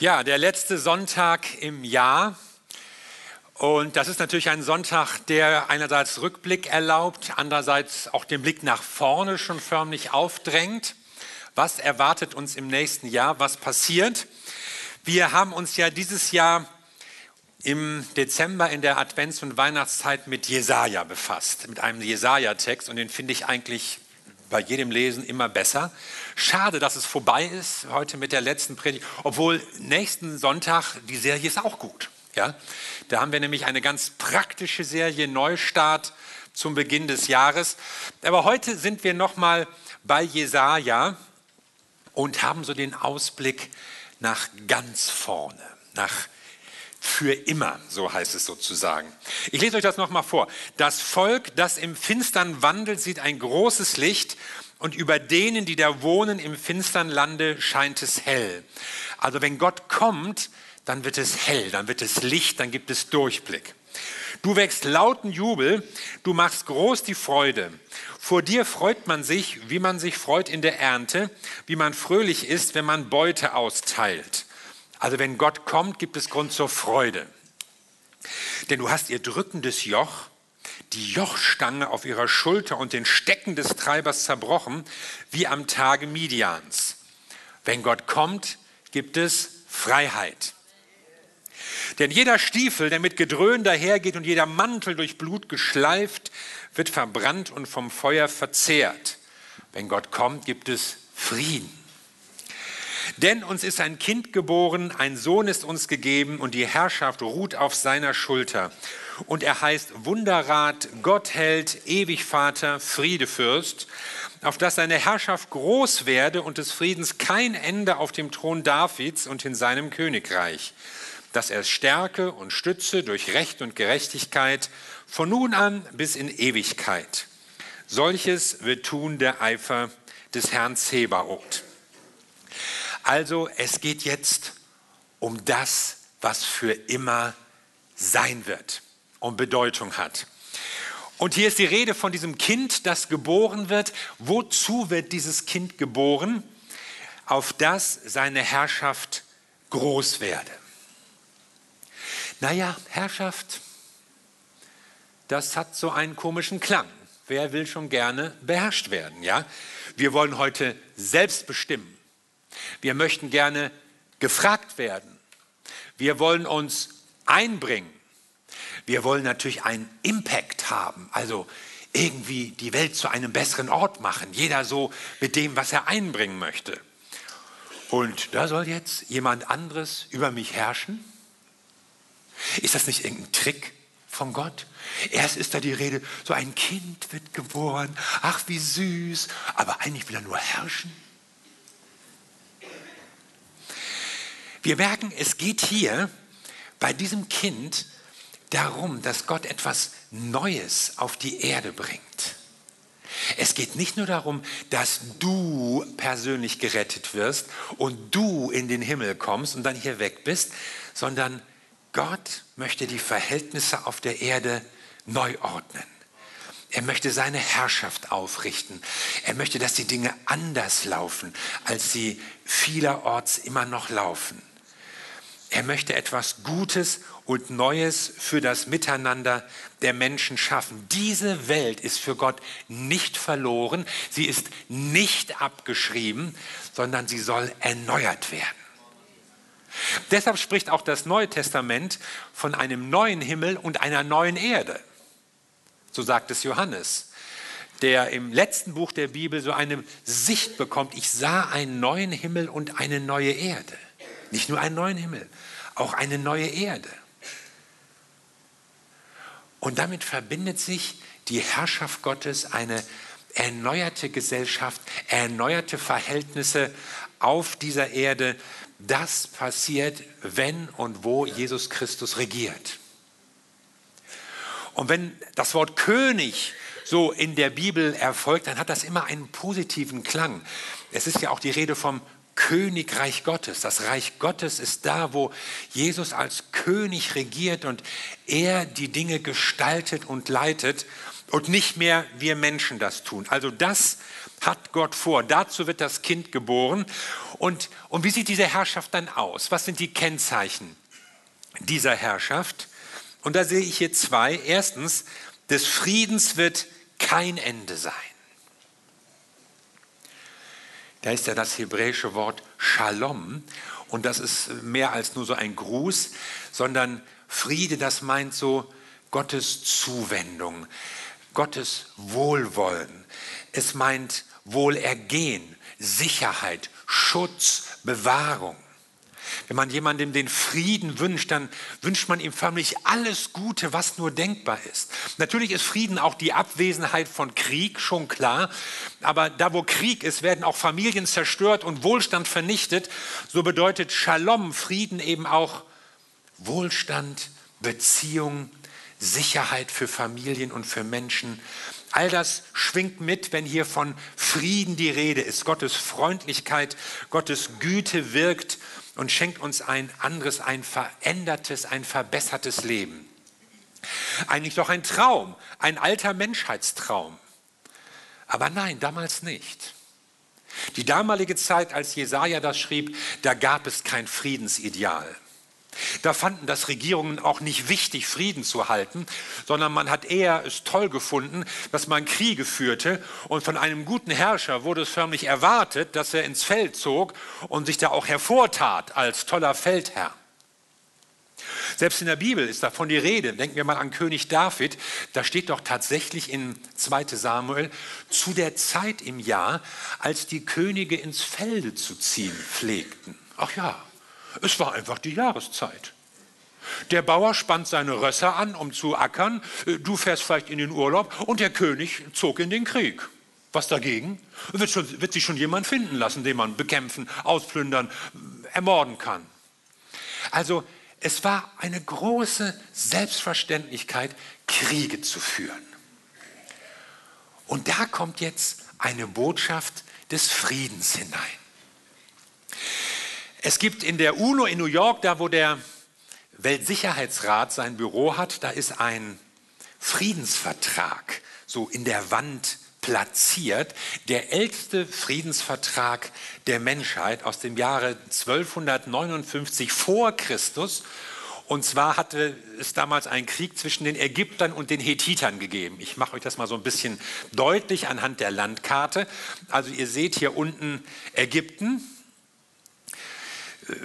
Ja, der letzte Sonntag im Jahr. Und das ist natürlich ein Sonntag, der einerseits Rückblick erlaubt, andererseits auch den Blick nach vorne schon förmlich aufdrängt. Was erwartet uns im nächsten Jahr? Was passiert? Wir haben uns ja dieses Jahr im Dezember in der Advents- und Weihnachtszeit mit Jesaja befasst, mit einem Jesaja-Text und den finde ich eigentlich bei jedem Lesen immer besser. Schade, dass es vorbei ist heute mit der letzten Predigt, obwohl nächsten Sonntag die Serie ist auch gut. Ja? Da haben wir nämlich eine ganz praktische Serie Neustart zum Beginn des Jahres. Aber heute sind wir nochmal bei Jesaja und haben so den Ausblick nach ganz vorne, nach für immer, so heißt es sozusagen. Ich lese euch das nochmal vor. Das Volk, das im Finstern wandelt, sieht ein großes Licht und über denen, die da wohnen im finstern Lande, scheint es hell. Also wenn Gott kommt, dann wird es hell, dann wird es Licht, dann gibt es Durchblick. Du wächst lauten Jubel, du machst groß die Freude. Vor dir freut man sich, wie man sich freut in der Ernte, wie man fröhlich ist, wenn man Beute austeilt. Also wenn Gott kommt, gibt es Grund zur Freude. Denn du hast ihr drückendes Joch, die Jochstange auf ihrer Schulter und den Stecken des Treibers zerbrochen, wie am Tage Midians. Wenn Gott kommt, gibt es Freiheit. Denn jeder Stiefel, der mit Gedröhn dahergeht und jeder Mantel durch Blut geschleift, wird verbrannt und vom Feuer verzehrt. Wenn Gott kommt, gibt es Frieden. Denn uns ist ein Kind geboren, ein Sohn ist uns gegeben und die Herrschaft ruht auf seiner Schulter. Und er heißt Wunderrat, Gottheld, Ewigvater, Friedefürst, auf dass seine Herrschaft groß werde und des Friedens kein Ende auf dem Thron Davids und in seinem Königreich, dass er stärke und stütze durch Recht und Gerechtigkeit von nun an bis in Ewigkeit. Solches wird tun der Eifer des Herrn Zebaoth. Also es geht jetzt um das, was für immer sein wird und Bedeutung hat. Und hier ist die Rede von diesem Kind, das geboren wird. Wozu wird dieses Kind geboren? Auf das seine Herrschaft groß werde. Naja, Herrschaft, das hat so einen komischen Klang. Wer will schon gerne beherrscht werden, ja? Wir wollen heute selbst bestimmen. Wir möchten gerne gefragt werden. Wir wollen uns einbringen. Wir wollen natürlich einen Impact haben, also irgendwie die Welt zu einem besseren Ort machen. Jeder so mit dem, was er einbringen möchte. Und da soll jetzt jemand anderes über mich herrschen? Ist das nicht irgendein Trick von Gott? Erst ist da die Rede, so ein Kind wird geboren, ach wie süß, aber eigentlich will er nur herrschen. Wir merken, es geht hier bei diesem Kind darum, dass Gott etwas Neues auf die Erde bringt. Es geht nicht nur darum, dass du persönlich gerettet wirst und du in den Himmel kommst und dann hier weg bist, sondern Gott möchte die Verhältnisse auf der Erde neu ordnen. Er möchte seine Herrschaft aufrichten. Er möchte, dass die Dinge anders laufen, als sie vielerorts immer noch laufen. Er möchte etwas Gutes und Neues für das Miteinander der Menschen schaffen. Diese Welt ist für Gott nicht verloren, sie ist nicht abgeschrieben, sondern sie soll erneuert werden. Deshalb spricht auch das Neue Testament von einem neuen Himmel und einer neuen Erde. So sagt es Johannes, der im letzten Buch der Bibel so eine Sicht bekommt. Ich sah einen neuen Himmel und eine neue Erde. Nicht nur einen neuen Himmel, auch eine neue Erde. Und damit verbindet sich die Herrschaft Gottes, eine erneuerte Gesellschaft, erneuerte Verhältnisse auf dieser Erde. Das passiert, wenn und wo Jesus Christus regiert. Und wenn das Wort König so in der Bibel erfolgt, dann hat das immer einen positiven Klang. Es ist ja auch die Rede vom Königreich Gottes. Das Reich Gottes ist da, wo Jesus als König regiert und er die Dinge gestaltet und leitet und nicht mehr wir Menschen das tun. Also das, hat Gott vor. Dazu wird das Kind geboren. Und, und wie sieht diese Herrschaft dann aus? Was sind die Kennzeichen dieser Herrschaft? Und da sehe ich hier zwei. Erstens, des Friedens wird kein Ende sein. Da ist ja das hebräische Wort Shalom. Und das ist mehr als nur so ein Gruß, sondern Friede, das meint so Gottes Zuwendung, Gottes Wohlwollen. Es meint Wohlergehen, Sicherheit, Schutz, Bewahrung. Wenn man jemandem den Frieden wünscht, dann wünscht man ihm förmlich alles Gute, was nur denkbar ist. Natürlich ist Frieden auch die Abwesenheit von Krieg, schon klar. Aber da, wo Krieg ist, werden auch Familien zerstört und Wohlstand vernichtet. So bedeutet Shalom, Frieden eben auch Wohlstand, Beziehung, Sicherheit für Familien und für Menschen. All das schwingt mit, wenn hier von Frieden die Rede ist. Gottes Freundlichkeit, Gottes Güte wirkt und schenkt uns ein anderes, ein verändertes, ein verbessertes Leben. Eigentlich doch ein Traum, ein alter Menschheitstraum. Aber nein, damals nicht. Die damalige Zeit, als Jesaja das schrieb, da gab es kein Friedensideal. Da fanden das Regierungen auch nicht wichtig, Frieden zu halten, sondern man hat eher es toll gefunden, dass man Kriege führte und von einem guten Herrscher wurde es förmlich erwartet, dass er ins Feld zog und sich da auch hervortat als toller Feldherr. Selbst in der Bibel ist davon die Rede. Denken wir mal an König David. Da steht doch tatsächlich in 2 Samuel, zu der Zeit im Jahr, als die Könige ins Felde zu ziehen pflegten. Ach ja, es war einfach die Jahreszeit. Der Bauer spannt seine Rösser an, um zu ackern. Äh, du fährst vielleicht in den Urlaub und der König zog in den Krieg. Was dagegen? Wird, schon, wird sich schon jemand finden lassen, den man bekämpfen, ausplündern, ermorden kann. Also es war eine große Selbstverständlichkeit, Kriege zu führen. Und da kommt jetzt eine Botschaft des Friedens hinein. Es gibt in der UNO in New York, da wo der Weltsicherheitsrat sein Büro hat, da ist ein Friedensvertrag so in der Wand platziert, der älteste Friedensvertrag der Menschheit aus dem Jahre 1259 vor Christus. Und zwar hatte es damals einen Krieg zwischen den Ägyptern und den Hethitern gegeben. Ich mache euch das mal so ein bisschen deutlich anhand der Landkarte. Also ihr seht hier unten Ägypten,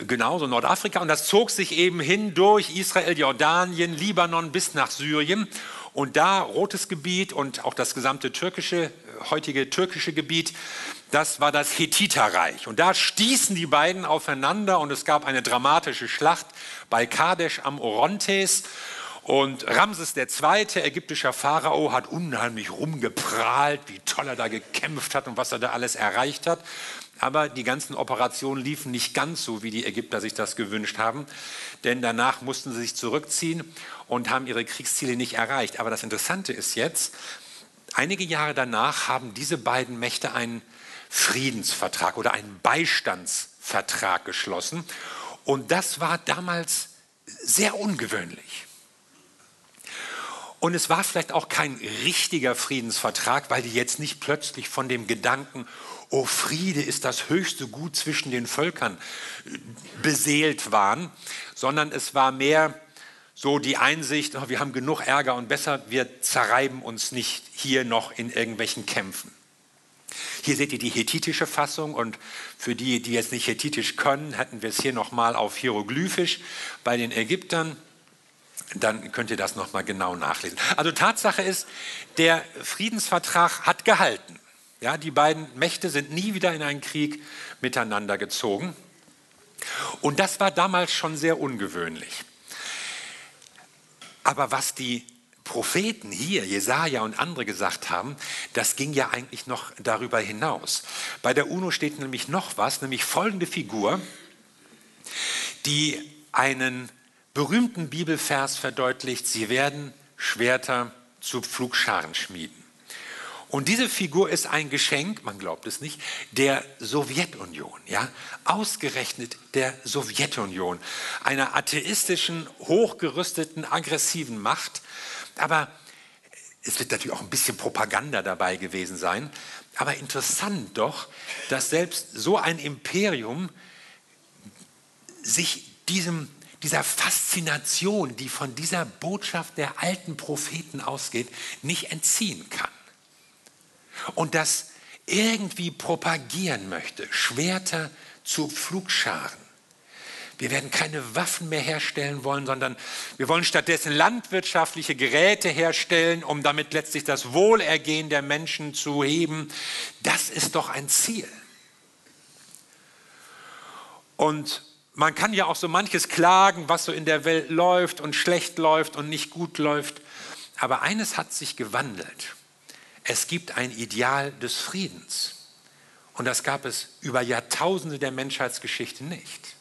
genauso Nordafrika. Und das zog sich eben hin durch Israel, Jordanien, Libanon bis nach Syrien. Und da rotes Gebiet und auch das gesamte türkische, heutige türkische Gebiet, das war das Hethiterreich. Und da stießen die beiden aufeinander und es gab eine dramatische Schlacht bei Kadesh am Orontes. Und Ramses II., ägyptischer Pharao, hat unheimlich rumgeprahlt, wie toll er da gekämpft hat und was er da alles erreicht hat. Aber die ganzen Operationen liefen nicht ganz so, wie die Ägypter sich das gewünscht haben, denn danach mussten sie sich zurückziehen und haben ihre Kriegsziele nicht erreicht. Aber das Interessante ist jetzt, einige Jahre danach haben diese beiden Mächte einen Friedensvertrag oder einen Beistandsvertrag geschlossen. Und das war damals sehr ungewöhnlich. Und es war vielleicht auch kein richtiger Friedensvertrag, weil die jetzt nicht plötzlich von dem Gedanken, oh Friede ist das höchste Gut zwischen den Völkern, beseelt waren, sondern es war mehr so die Einsicht, oh, wir haben genug Ärger und besser, wir zerreiben uns nicht hier noch in irgendwelchen Kämpfen. Hier seht ihr die hethitische Fassung und für die, die jetzt nicht hethitisch können, hätten wir es hier nochmal auf Hieroglyphisch bei den Ägyptern. Dann könnt ihr das nochmal genau nachlesen. Also Tatsache ist, der Friedensvertrag hat gehalten. Ja, die beiden Mächte sind nie wieder in einen Krieg miteinander gezogen. Und das war damals schon sehr ungewöhnlich. Aber was die Propheten hier, Jesaja und andere gesagt haben, das ging ja eigentlich noch darüber hinaus. Bei der UNO steht nämlich noch was, nämlich folgende Figur, die einen berühmten Bibelvers verdeutlicht, sie werden Schwerter zu Pflugscharen schmieden. Und diese Figur ist ein Geschenk, man glaubt es nicht, der Sowjetunion, ja, ausgerechnet der Sowjetunion, einer atheistischen, hochgerüsteten, aggressiven Macht. Aber es wird natürlich auch ein bisschen Propaganda dabei gewesen sein. Aber interessant doch, dass selbst so ein Imperium sich diesem, dieser Faszination, die von dieser Botschaft der alten Propheten ausgeht, nicht entziehen kann. Und das irgendwie propagieren möchte, Schwerter zu Pflugscharen. Wir werden keine Waffen mehr herstellen wollen, sondern wir wollen stattdessen landwirtschaftliche Geräte herstellen, um damit letztlich das Wohlergehen der Menschen zu heben. Das ist doch ein Ziel. Und man kann ja auch so manches klagen, was so in der Welt läuft und schlecht läuft und nicht gut läuft. Aber eines hat sich gewandelt. Es gibt ein Ideal des Friedens. Und das gab es über Jahrtausende der Menschheitsgeschichte nicht.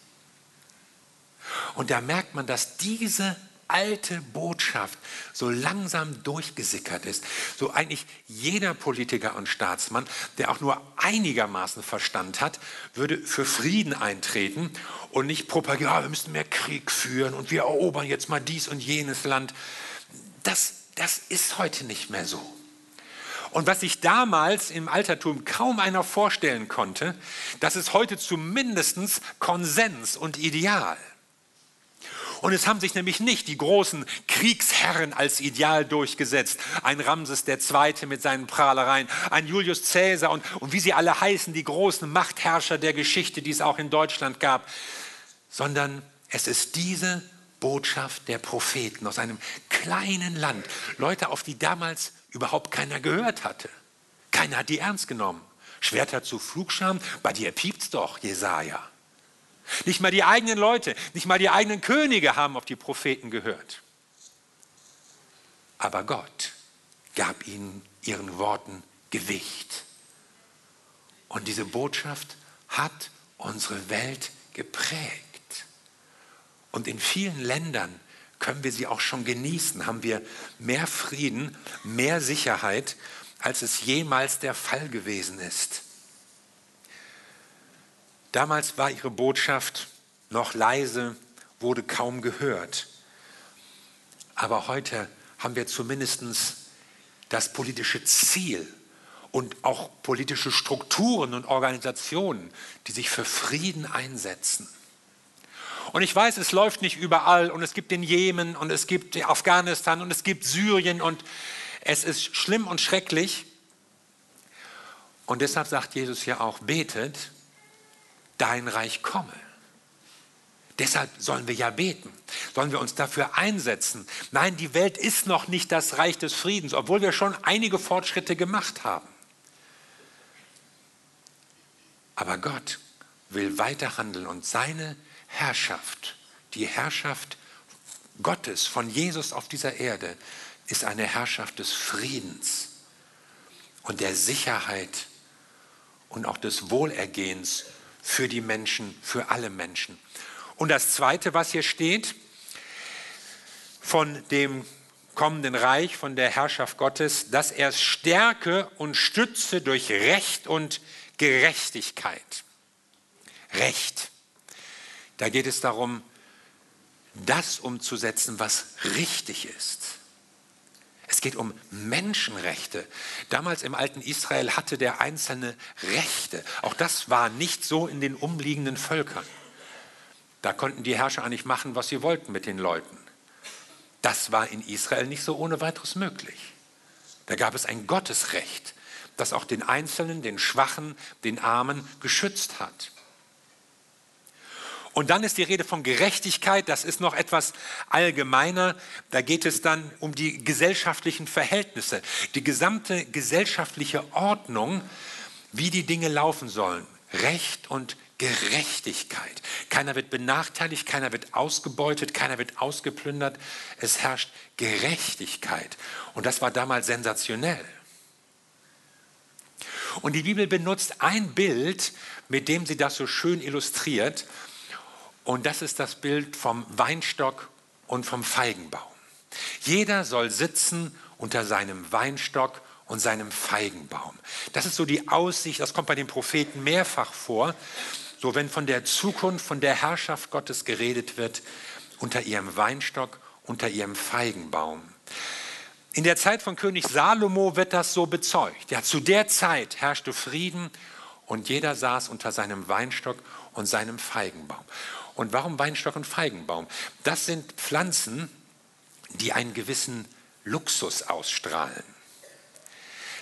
Und da merkt man, dass diese alte Botschaft so langsam durchgesickert ist. So eigentlich jeder Politiker und Staatsmann, der auch nur einigermaßen Verstand hat, würde für Frieden eintreten und nicht propagieren, ja, wir müssen mehr Krieg führen und wir erobern jetzt mal dies und jenes Land. Das, das ist heute nicht mehr so. Und was sich damals im Altertum kaum einer vorstellen konnte, das ist heute zumindest Konsens und Ideal. Und es haben sich nämlich nicht die großen Kriegsherren als Ideal durchgesetzt. Ein Ramses II. mit seinen Prahlereien, ein Julius Caesar und, und wie sie alle heißen, die großen Machtherrscher der Geschichte, die es auch in Deutschland gab. Sondern es ist diese Botschaft der Propheten aus einem kleinen Land. Leute, auf die damals überhaupt keiner gehört hatte. Keiner hat die ernst genommen. Schwerter zu Flugscham, bei dir piept's doch, Jesaja. Nicht mal die eigenen Leute, nicht mal die eigenen Könige haben auf die Propheten gehört. Aber Gott gab ihnen ihren Worten Gewicht. Und diese Botschaft hat unsere Welt geprägt. Und in vielen Ländern können wir sie auch schon genießen, haben wir mehr Frieden, mehr Sicherheit, als es jemals der Fall gewesen ist. Damals war ihre Botschaft noch leise, wurde kaum gehört. Aber heute haben wir zumindest das politische Ziel und auch politische Strukturen und Organisationen, die sich für Frieden einsetzen. Und ich weiß, es läuft nicht überall und es gibt den Jemen und es gibt Afghanistan und es gibt Syrien und es ist schlimm und schrecklich. Und deshalb sagt Jesus ja auch, betet, dein Reich komme. Deshalb sollen wir ja beten, sollen wir uns dafür einsetzen. Nein, die Welt ist noch nicht das Reich des Friedens, obwohl wir schon einige Fortschritte gemacht haben. Aber Gott will weiter handeln und seine Herrschaft, die Herrschaft Gottes von Jesus auf dieser Erde, ist eine Herrschaft des Friedens und der Sicherheit und auch des Wohlergehens für die Menschen, für alle Menschen. Und das Zweite, was hier steht, von dem kommenden Reich, von der Herrschaft Gottes, dass er es stärke und stütze durch Recht und Gerechtigkeit. Recht. Da geht es darum, das umzusetzen, was richtig ist. Es geht um Menschenrechte. Damals im alten Israel hatte der Einzelne Rechte. Auch das war nicht so in den umliegenden Völkern. Da konnten die Herrscher eigentlich machen, was sie wollten mit den Leuten. Das war in Israel nicht so ohne weiteres möglich. Da gab es ein Gottesrecht, das auch den Einzelnen, den Schwachen, den Armen geschützt hat. Und dann ist die Rede von Gerechtigkeit, das ist noch etwas allgemeiner. Da geht es dann um die gesellschaftlichen Verhältnisse, die gesamte gesellschaftliche Ordnung, wie die Dinge laufen sollen. Recht und Gerechtigkeit. Keiner wird benachteiligt, keiner wird ausgebeutet, keiner wird ausgeplündert. Es herrscht Gerechtigkeit. Und das war damals sensationell. Und die Bibel benutzt ein Bild, mit dem sie das so schön illustriert. Und das ist das Bild vom Weinstock und vom Feigenbaum. Jeder soll sitzen unter seinem Weinstock und seinem Feigenbaum. Das ist so die Aussicht, das kommt bei den Propheten mehrfach vor. So wenn von der Zukunft, von der Herrschaft Gottes geredet wird, unter ihrem Weinstock, unter ihrem Feigenbaum. In der Zeit von König Salomo wird das so bezeugt. Ja, zu der Zeit herrschte Frieden und jeder saß unter seinem Weinstock und seinem Feigenbaum. Und warum Weinstock und Feigenbaum? Das sind Pflanzen, die einen gewissen Luxus ausstrahlen.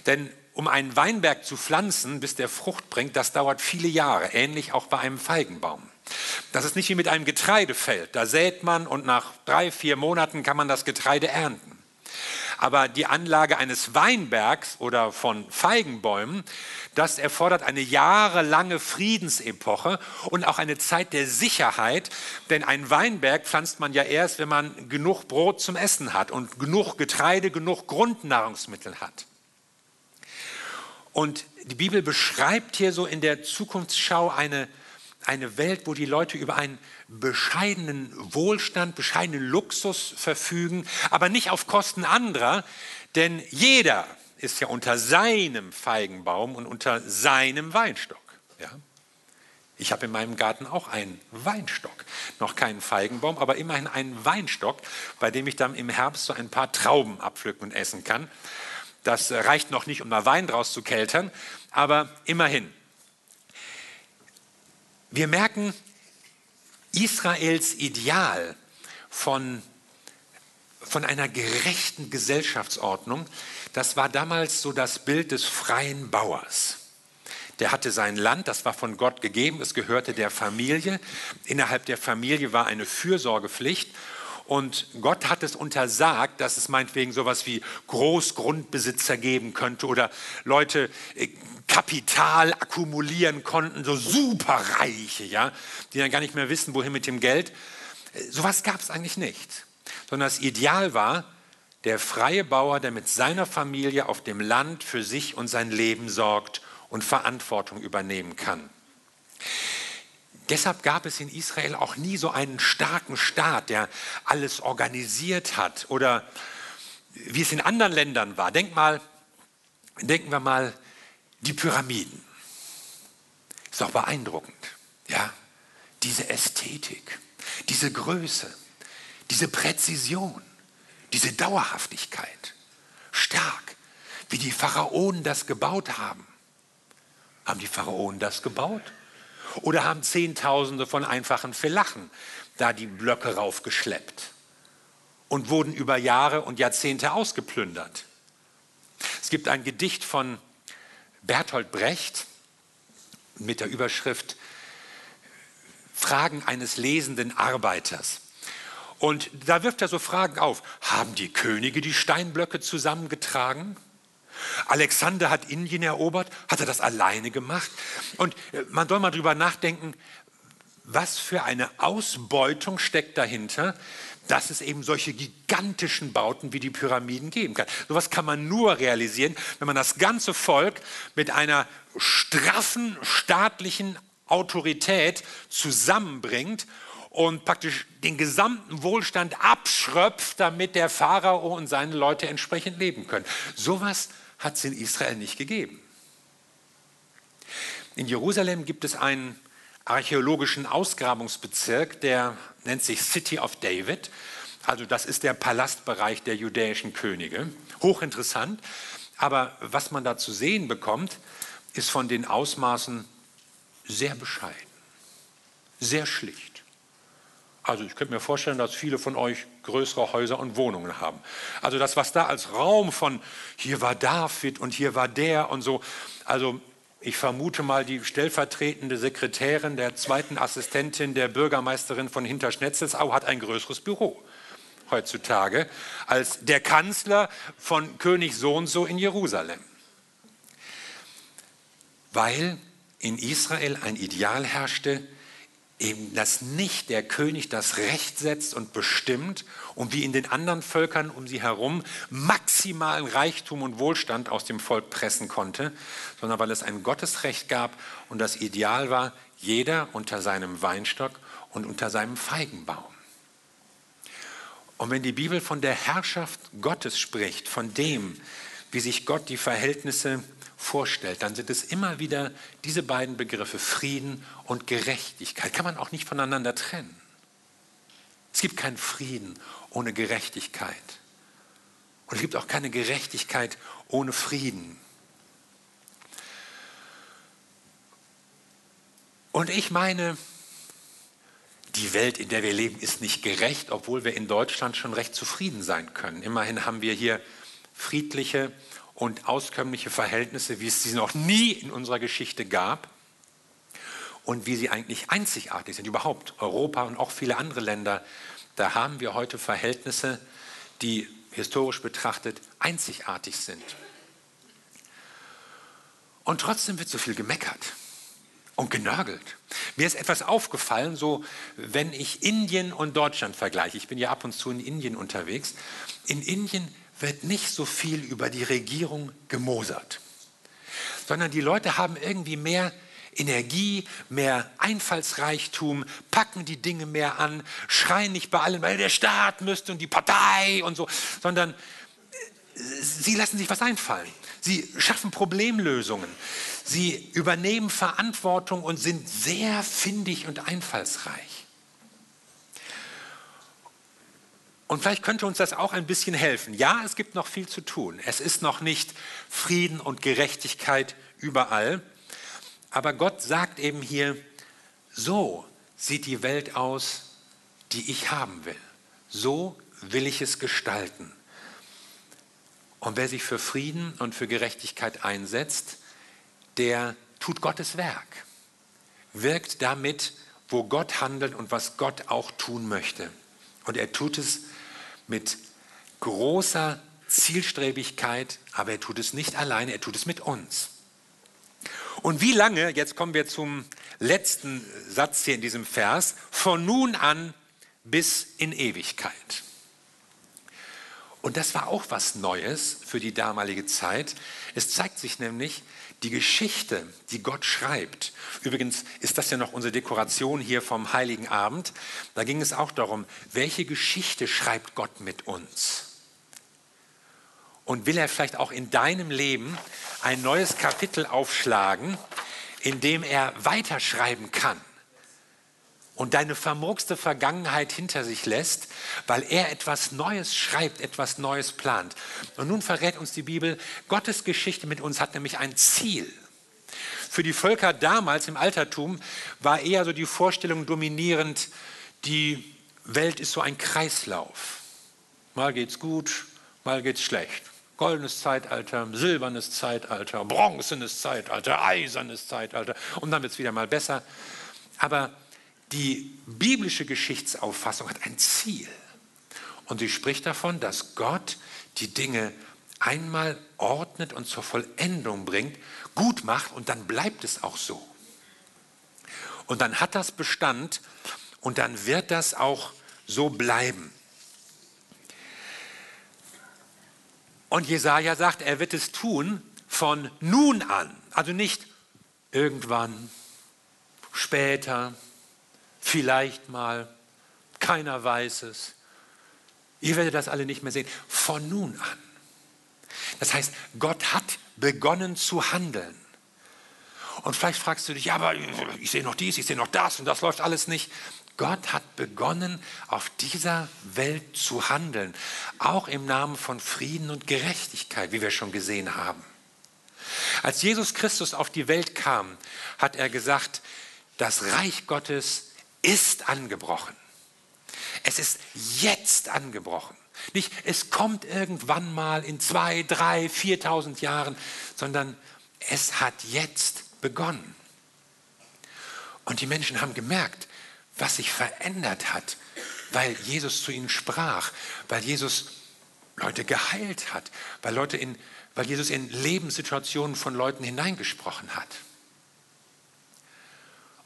Denn um einen Weinberg zu pflanzen, bis der Frucht bringt, das dauert viele Jahre, ähnlich auch bei einem Feigenbaum. Das ist nicht wie mit einem Getreidefeld. Da sät man und nach drei, vier Monaten kann man das Getreide ernten. Aber die Anlage eines Weinbergs oder von Feigenbäumen, das erfordert eine jahrelange Friedensepoche und auch eine Zeit der Sicherheit, denn ein Weinberg pflanzt man ja erst, wenn man genug Brot zum Essen hat und genug Getreide, genug Grundnahrungsmittel hat. Und die Bibel beschreibt hier so in der Zukunftsschau eine, eine Welt, wo die Leute über einen bescheidenen Wohlstand, bescheidenen Luxus verfügen, aber nicht auf Kosten anderer, denn jeder ist ja unter seinem Feigenbaum und unter seinem Weinstock. Ja? Ich habe in meinem Garten auch einen Weinstock. Noch keinen Feigenbaum, aber immerhin einen Weinstock, bei dem ich dann im Herbst so ein paar Trauben abpflücken und essen kann. Das reicht noch nicht, um da Wein draus zu keltern, aber immerhin. Wir merken, Israels Ideal von, von einer gerechten Gesellschaftsordnung, das war damals so das Bild des freien Bauers. Der hatte sein Land, das war von Gott gegeben, es gehörte der Familie. Innerhalb der Familie war eine Fürsorgepflicht und Gott hat es untersagt, dass es meinetwegen sowas wie Großgrundbesitzer geben könnte oder Leute äh, Kapital akkumulieren konnten, so superreiche, ja, die dann gar nicht mehr wissen, wohin mit dem Geld. Äh, sowas gab es eigentlich nicht. Sondern das Ideal war, der freie Bauer, der mit seiner Familie auf dem Land für sich und sein Leben sorgt und Verantwortung übernehmen kann. Deshalb gab es in Israel auch nie so einen starken Staat, der alles organisiert hat oder wie es in anderen Ländern war. Denk mal, denken wir mal die Pyramiden. Ist doch beeindruckend, ja? Diese Ästhetik, diese Größe, diese Präzision, diese Dauerhaftigkeit. Stark, wie die Pharaonen das gebaut haben. Haben die Pharaonen das gebaut? Oder haben Zehntausende von einfachen Felachen da die Blöcke raufgeschleppt und wurden über Jahre und Jahrzehnte ausgeplündert? Es gibt ein Gedicht von Bertolt Brecht mit der Überschrift Fragen eines lesenden Arbeiters. Und da wirft er so Fragen auf. Haben die Könige die Steinblöcke zusammengetragen? Alexander hat Indien erobert, hat er das alleine gemacht? Und äh, man soll mal drüber nachdenken, was für eine Ausbeutung steckt dahinter, dass es eben solche gigantischen Bauten wie die Pyramiden geben kann. Sowas kann man nur realisieren, wenn man das ganze Volk mit einer straffen staatlichen Autorität zusammenbringt und praktisch den gesamten Wohlstand abschröpft, damit der Pharao und seine Leute entsprechend leben können. Sowas hat es in Israel nicht gegeben. In Jerusalem gibt es einen archäologischen Ausgrabungsbezirk, der nennt sich City of David. Also das ist der Palastbereich der judäischen Könige. Hochinteressant. Aber was man da zu sehen bekommt, ist von den Ausmaßen sehr bescheiden, sehr schlicht. Also ich könnte mir vorstellen, dass viele von euch größere Häuser und Wohnungen haben. Also das, was da als Raum von hier war David und hier war der und so, also ich vermute mal, die stellvertretende Sekretärin der zweiten Assistentin der Bürgermeisterin von Hinterschnetzelsau hat ein größeres Büro heutzutage als der Kanzler von König so und so in Jerusalem. Weil in Israel ein Ideal herrschte, eben, dass nicht der König das Recht setzt und bestimmt und wie in den anderen Völkern um sie herum maximalen Reichtum und Wohlstand aus dem Volk pressen konnte, sondern weil es ein Gottesrecht gab und das Ideal war, jeder unter seinem Weinstock und unter seinem Feigenbaum. Und wenn die Bibel von der Herrschaft Gottes spricht, von dem, wie sich Gott die Verhältnisse vorstellt, dann sind es immer wieder diese beiden Begriffe Frieden und Gerechtigkeit. Kann man auch nicht voneinander trennen. Es gibt keinen Frieden ohne Gerechtigkeit. Und es gibt auch keine Gerechtigkeit ohne Frieden. Und ich meine, die Welt, in der wir leben, ist nicht gerecht, obwohl wir in Deutschland schon recht zufrieden sein können. Immerhin haben wir hier friedliche und auskömmliche Verhältnisse, wie es sie noch nie in unserer Geschichte gab und wie sie eigentlich einzigartig sind. Überhaupt Europa und auch viele andere Länder, da haben wir heute Verhältnisse, die historisch betrachtet einzigartig sind. Und trotzdem wird so viel gemeckert und genörgelt. Mir ist etwas aufgefallen, so wenn ich Indien und Deutschland vergleiche. Ich bin ja ab und zu in Indien unterwegs. In Indien wird nicht so viel über die Regierung gemosert, sondern die Leute haben irgendwie mehr Energie, mehr Einfallsreichtum, packen die Dinge mehr an, schreien nicht bei allen, weil der Staat müsste und die Partei und so, sondern äh, sie lassen sich was einfallen. Sie schaffen Problemlösungen. Sie übernehmen Verantwortung und sind sehr findig und einfallsreich. Und vielleicht könnte uns das auch ein bisschen helfen. Ja, es gibt noch viel zu tun. Es ist noch nicht Frieden und Gerechtigkeit überall. Aber Gott sagt eben hier, so sieht die Welt aus, die ich haben will. So will ich es gestalten. Und wer sich für Frieden und für Gerechtigkeit einsetzt, der tut Gottes Werk, wirkt damit, wo Gott handelt und was Gott auch tun möchte. Und er tut es mit großer Zielstrebigkeit, aber er tut es nicht alleine, er tut es mit uns. Und wie lange, jetzt kommen wir zum letzten Satz hier in diesem Vers, von nun an bis in Ewigkeit. Und das war auch was Neues für die damalige Zeit. Es zeigt sich nämlich, die Geschichte, die Gott schreibt, übrigens ist das ja noch unsere Dekoration hier vom Heiligen Abend, da ging es auch darum, welche Geschichte schreibt Gott mit uns? Und will er vielleicht auch in deinem Leben ein neues Kapitel aufschlagen, in dem er weiterschreiben kann? Und deine vermurkste Vergangenheit hinter sich lässt, weil er etwas Neues schreibt, etwas Neues plant. Und nun verrät uns die Bibel, Gottes Geschichte mit uns hat nämlich ein Ziel. Für die Völker damals im Altertum war eher so die Vorstellung dominierend, die Welt ist so ein Kreislauf. Mal geht's gut, mal geht's schlecht. Goldenes Zeitalter, silbernes Zeitalter, bronzenes Zeitalter, eisernes Zeitalter und dann wird es wieder mal besser. Aber die biblische Geschichtsauffassung hat ein Ziel. Und sie spricht davon, dass Gott die Dinge einmal ordnet und zur Vollendung bringt, gut macht und dann bleibt es auch so. Und dann hat das Bestand und dann wird das auch so bleiben. Und Jesaja sagt, er wird es tun von nun an, also nicht irgendwann, später, vielleicht mal, keiner weiß es. Ihr werdet das alle nicht mehr sehen. Von nun an. Das heißt, Gott hat begonnen zu handeln. Und vielleicht fragst du dich, ja, aber ich sehe noch dies, ich sehe noch das und das läuft alles nicht. Gott hat begonnen, auf dieser Welt zu handeln, auch im Namen von Frieden und Gerechtigkeit, wie wir schon gesehen haben. Als Jesus Christus auf die Welt kam, hat er gesagt, das Reich Gottes ist angebrochen. Es ist jetzt angebrochen. Nicht, es kommt irgendwann mal in zwei, drei, viertausend Jahren, sondern es hat jetzt begonnen. Und die Menschen haben gemerkt, was sich verändert hat, weil Jesus zu ihnen sprach, weil Jesus Leute geheilt hat, weil, Leute in, weil Jesus in Lebenssituationen von Leuten hineingesprochen hat.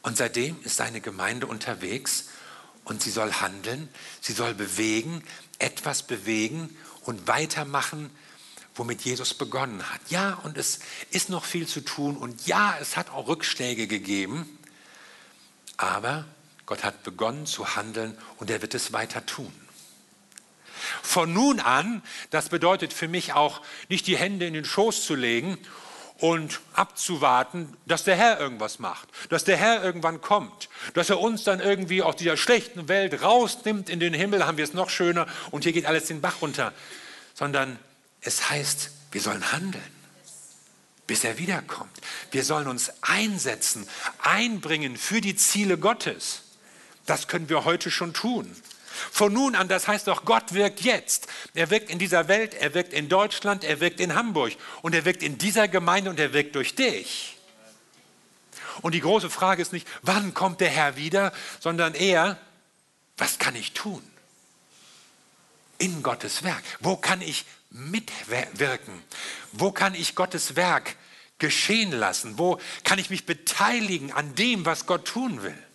Und seitdem ist seine Gemeinde unterwegs und sie soll handeln, sie soll bewegen, etwas bewegen und weitermachen, womit Jesus begonnen hat. Ja, und es ist noch viel zu tun und ja, es hat auch Rückschläge gegeben, aber Gott hat begonnen zu handeln und er wird es weiter tun. Von nun an, das bedeutet für mich auch nicht die Hände in den Schoß zu legen und abzuwarten, dass der Herr irgendwas macht, dass der Herr irgendwann kommt, dass er uns dann irgendwie aus dieser schlechten Welt rausnimmt in den Himmel, haben wir es noch schöner und hier geht alles den Bach runter, sondern es heißt, wir sollen handeln, bis er wiederkommt. Wir sollen uns einsetzen, einbringen für die Ziele Gottes. Das können wir heute schon tun. Von nun an, das heißt doch, Gott wirkt jetzt. Er wirkt in dieser Welt, er wirkt in Deutschland, er wirkt in Hamburg und er wirkt in dieser Gemeinde und er wirkt durch dich. Und die große Frage ist nicht, wann kommt der Herr wieder, sondern eher, was kann ich tun? In Gottes Werk. Wo kann ich mitwirken? Wo kann ich Gottes Werk geschehen lassen? Wo kann ich mich beteiligen an dem, was Gott tun will?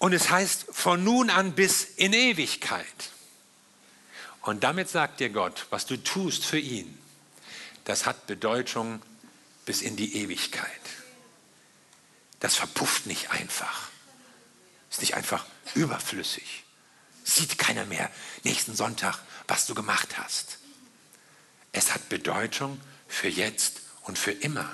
Und es heißt von nun an bis in Ewigkeit. Und damit sagt dir Gott, was du tust für ihn, das hat Bedeutung bis in die Ewigkeit. Das verpufft nicht einfach. Ist nicht einfach überflüssig. Sieht keiner mehr nächsten Sonntag, was du gemacht hast. Es hat Bedeutung für jetzt und für immer.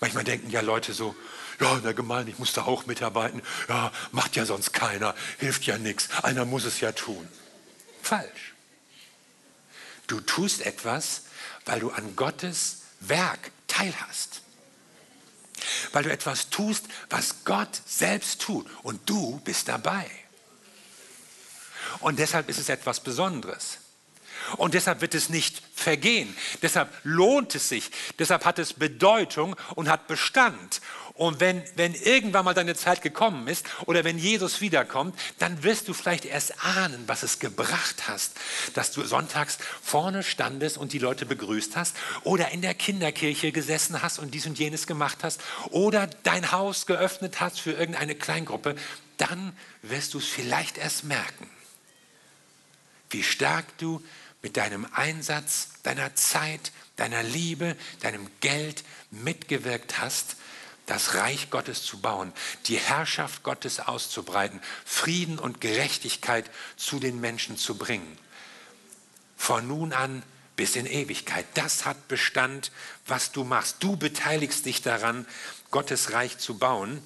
Manchmal denken ja Leute so, ja, in der Gemeinde, ich muss da auch mitarbeiten. Ja, macht ja sonst keiner, hilft ja nichts. Einer muss es ja tun. Falsch. Du tust etwas, weil du an Gottes Werk teilhast. Weil du etwas tust, was Gott selbst tut und du bist dabei. Und deshalb ist es etwas Besonderes. Und deshalb wird es nicht vergehen. Deshalb lohnt es sich. Deshalb hat es Bedeutung und hat Bestand. Und wenn, wenn irgendwann mal deine Zeit gekommen ist oder wenn Jesus wiederkommt, dann wirst du vielleicht erst ahnen, was es gebracht hast, dass du sonntags vorne standest und die Leute begrüßt hast oder in der Kinderkirche gesessen hast und dies und jenes gemacht hast oder dein Haus geöffnet hast für irgendeine Kleingruppe. Dann wirst du es vielleicht erst merken, wie stark du mit deinem Einsatz, deiner Zeit, deiner Liebe, deinem Geld mitgewirkt hast das Reich Gottes zu bauen, die Herrschaft Gottes auszubreiten, Frieden und Gerechtigkeit zu den Menschen zu bringen. Von nun an bis in Ewigkeit. Das hat Bestand, was du machst. Du beteiligst dich daran, Gottes Reich zu bauen.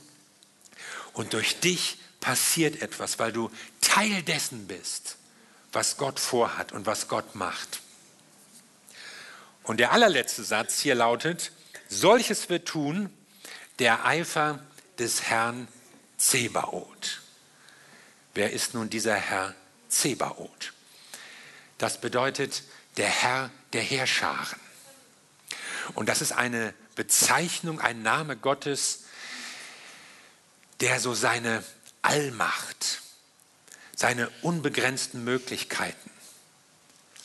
Und durch dich passiert etwas, weil du Teil dessen bist, was Gott vorhat und was Gott macht. Und der allerletzte Satz hier lautet, solches wird tun, der Eifer des Herrn Zebaoth. Wer ist nun dieser Herr Zebaoth? Das bedeutet der Herr der Heerscharen. Und das ist eine Bezeichnung, ein Name Gottes, der so seine Allmacht, seine unbegrenzten Möglichkeiten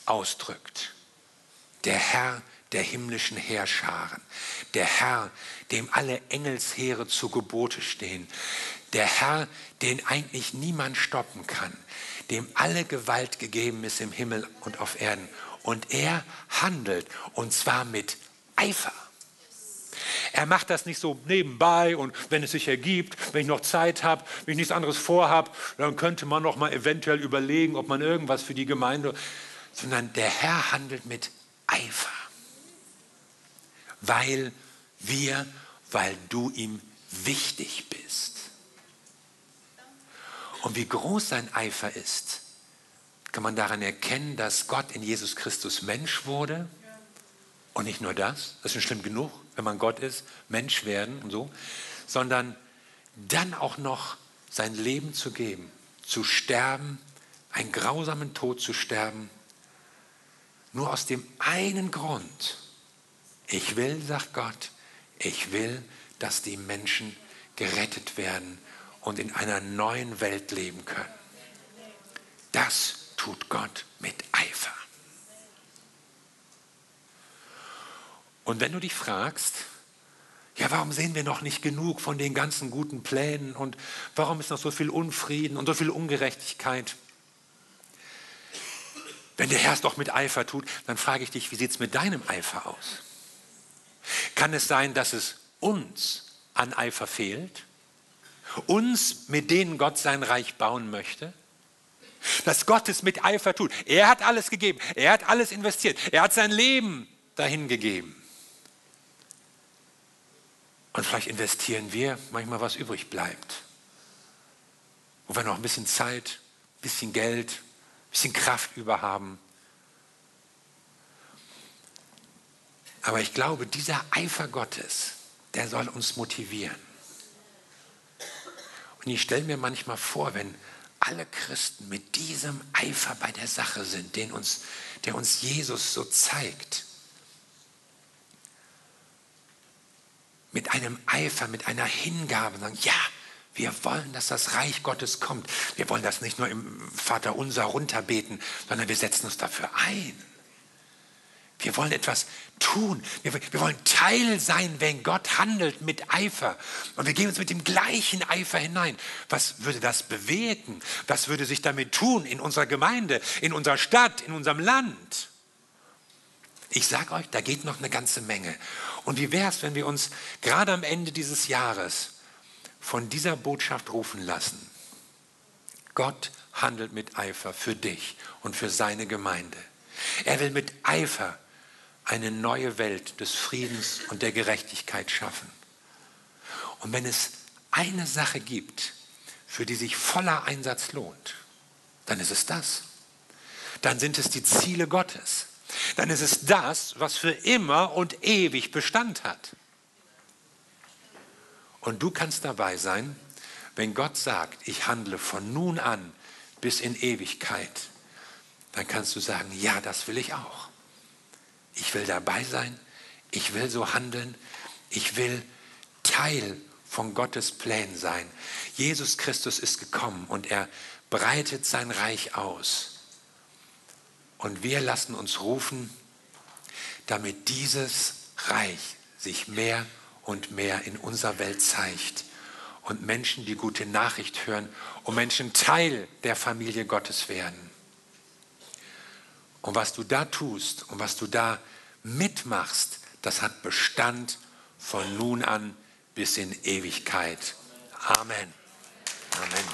ausdrückt. Der Herr der himmlischen Heerscharen, der Herr, dem alle Engelsheere zu Gebote stehen, der Herr, den eigentlich niemand stoppen kann, dem alle Gewalt gegeben ist im Himmel und auf Erden. Und er handelt, und zwar mit Eifer. Er macht das nicht so nebenbei und wenn es sich ergibt, wenn ich noch Zeit habe, wenn ich nichts anderes vorhabe, dann könnte man noch mal eventuell überlegen, ob man irgendwas für die Gemeinde, sondern der Herr handelt mit Eifer weil wir, weil du ihm wichtig bist. Und wie groß sein Eifer ist, kann man daran erkennen, dass Gott in Jesus Christus Mensch wurde. Und nicht nur das, das ist schon schlimm genug, wenn man Gott ist, Mensch werden und so, sondern dann auch noch sein Leben zu geben, zu sterben, einen grausamen Tod zu sterben, nur aus dem einen Grund, ich will, sagt Gott, ich will, dass die Menschen gerettet werden und in einer neuen Welt leben können. Das tut Gott mit Eifer. Und wenn du dich fragst, ja, warum sehen wir noch nicht genug von den ganzen guten Plänen und warum ist noch so viel Unfrieden und so viel Ungerechtigkeit? Wenn der Herr es doch mit Eifer tut, dann frage ich dich, wie sieht es mit deinem Eifer aus? Kann es sein, dass es uns an Eifer fehlt? Uns, mit denen Gott sein Reich bauen möchte? Dass Gott es mit Eifer tut. Er hat alles gegeben. Er hat alles investiert. Er hat sein Leben dahin gegeben. Und vielleicht investieren wir manchmal, was übrig bleibt. Wo wir noch ein bisschen Zeit, bisschen Geld, bisschen Kraft überhaben. Aber ich glaube, dieser Eifer Gottes, der soll uns motivieren. Und ich stelle mir manchmal vor, wenn alle Christen mit diesem Eifer bei der Sache sind, den uns, der uns Jesus so zeigt, mit einem Eifer, mit einer Hingabe sagen, ja, wir wollen, dass das Reich Gottes kommt. Wir wollen das nicht nur im Vater unser runterbeten, sondern wir setzen uns dafür ein. Wir wollen etwas tun. Wir, wir, wollen Teil sein, wenn Gott handelt mit Eifer. Und wir gehen uns mit dem gleichen Eifer hinein. Was würde das bewegen? Was würde sich damit tun in unserer Gemeinde, in unserer Stadt, in unserem Land? Ich sage euch, da geht noch eine ganze Menge. Und wie wäre es, wenn wir uns gerade am Ende dieses Jahres von dieser Botschaft rufen lassen? Gott handelt mit Eifer für dich und für seine Gemeinde. Er will mit Eifer eine neue Welt des Friedens und der Gerechtigkeit schaffen. Und wenn es eine Sache gibt, für die sich voller Einsatz lohnt, dann ist es das. Dann sind es die Ziele Gottes. Dann ist es das, was für immer und ewig Bestand hat. Und du kannst dabei sein, wenn Gott sagt, ich handle von nun an bis in Ewigkeit, dann kannst du sagen, ja, das will ich auch. Ich will dabei sein, ich will so handeln, ich will Teil von Gottes Plänen sein. Jesus Christus ist gekommen und er breitet sein Reich aus. Und wir lassen uns rufen, damit dieses Reich sich mehr und mehr in unserer Welt zeigt und Menschen die gute Nachricht hören und Menschen Teil der Familie Gottes werden. Und was du da tust und was du da mitmachst, das hat Bestand von nun an bis in Ewigkeit. Amen. Amen.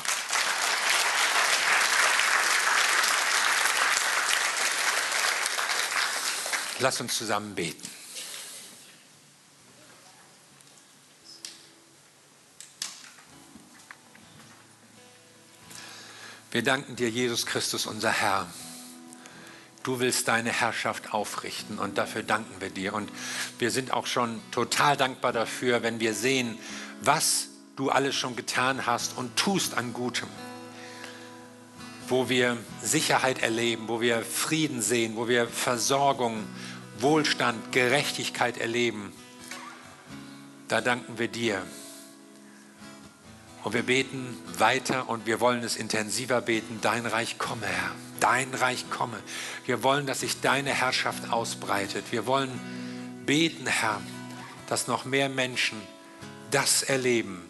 Lass uns zusammen beten. Wir danken dir, Jesus Christus, unser Herr du willst deine Herrschaft aufrichten und dafür danken wir dir. Und wir sind auch schon total dankbar dafür, wenn wir sehen, was du alles schon getan hast und tust an Gutem. Wo wir Sicherheit erleben, wo wir Frieden sehen, wo wir Versorgung, Wohlstand, Gerechtigkeit erleben. Da danken wir dir. Und wir beten weiter und wir wollen es intensiver beten. Dein Reich komme, Herr dein Reich komme. Wir wollen, dass sich deine Herrschaft ausbreitet. Wir wollen beten, Herr, dass noch mehr Menschen das erleben,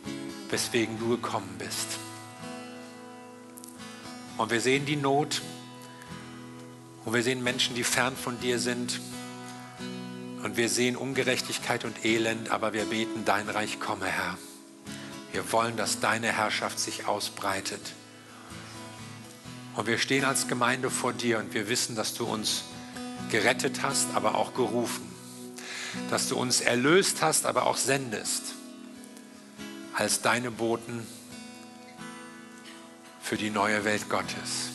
weswegen du gekommen bist. Und wir sehen die Not und wir sehen Menschen, die fern von dir sind. Und wir sehen Ungerechtigkeit und Elend, aber wir beten, dein Reich komme, Herr. Wir wollen, dass deine Herrschaft sich ausbreitet. Und wir stehen als Gemeinde vor dir und wir wissen, dass du uns gerettet hast, aber auch gerufen. Dass du uns erlöst hast, aber auch sendest. Als deine Boten für die neue Welt Gottes.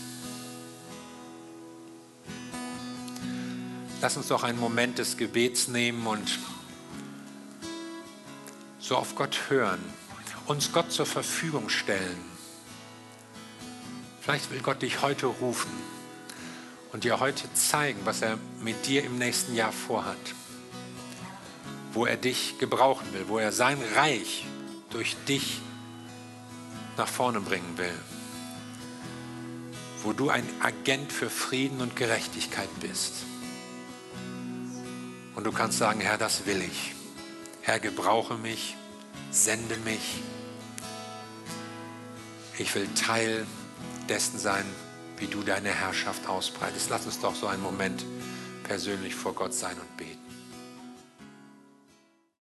Lass uns doch einen Moment des Gebets nehmen und so auf Gott hören, uns Gott zur Verfügung stellen Vielleicht will Gott dich heute rufen und dir heute zeigen, was er mit dir im nächsten Jahr vorhat. Wo er dich gebrauchen will, wo er sein Reich durch dich nach vorne bringen will. Wo du ein Agent für Frieden und Gerechtigkeit bist. Und du kannst sagen, Herr, das will ich. Herr, gebrauche mich, sende mich. Ich will Teil dessen sein, wie du deine Herrschaft ausbreitest. Lass uns doch so einen Moment persönlich vor Gott sein und beten.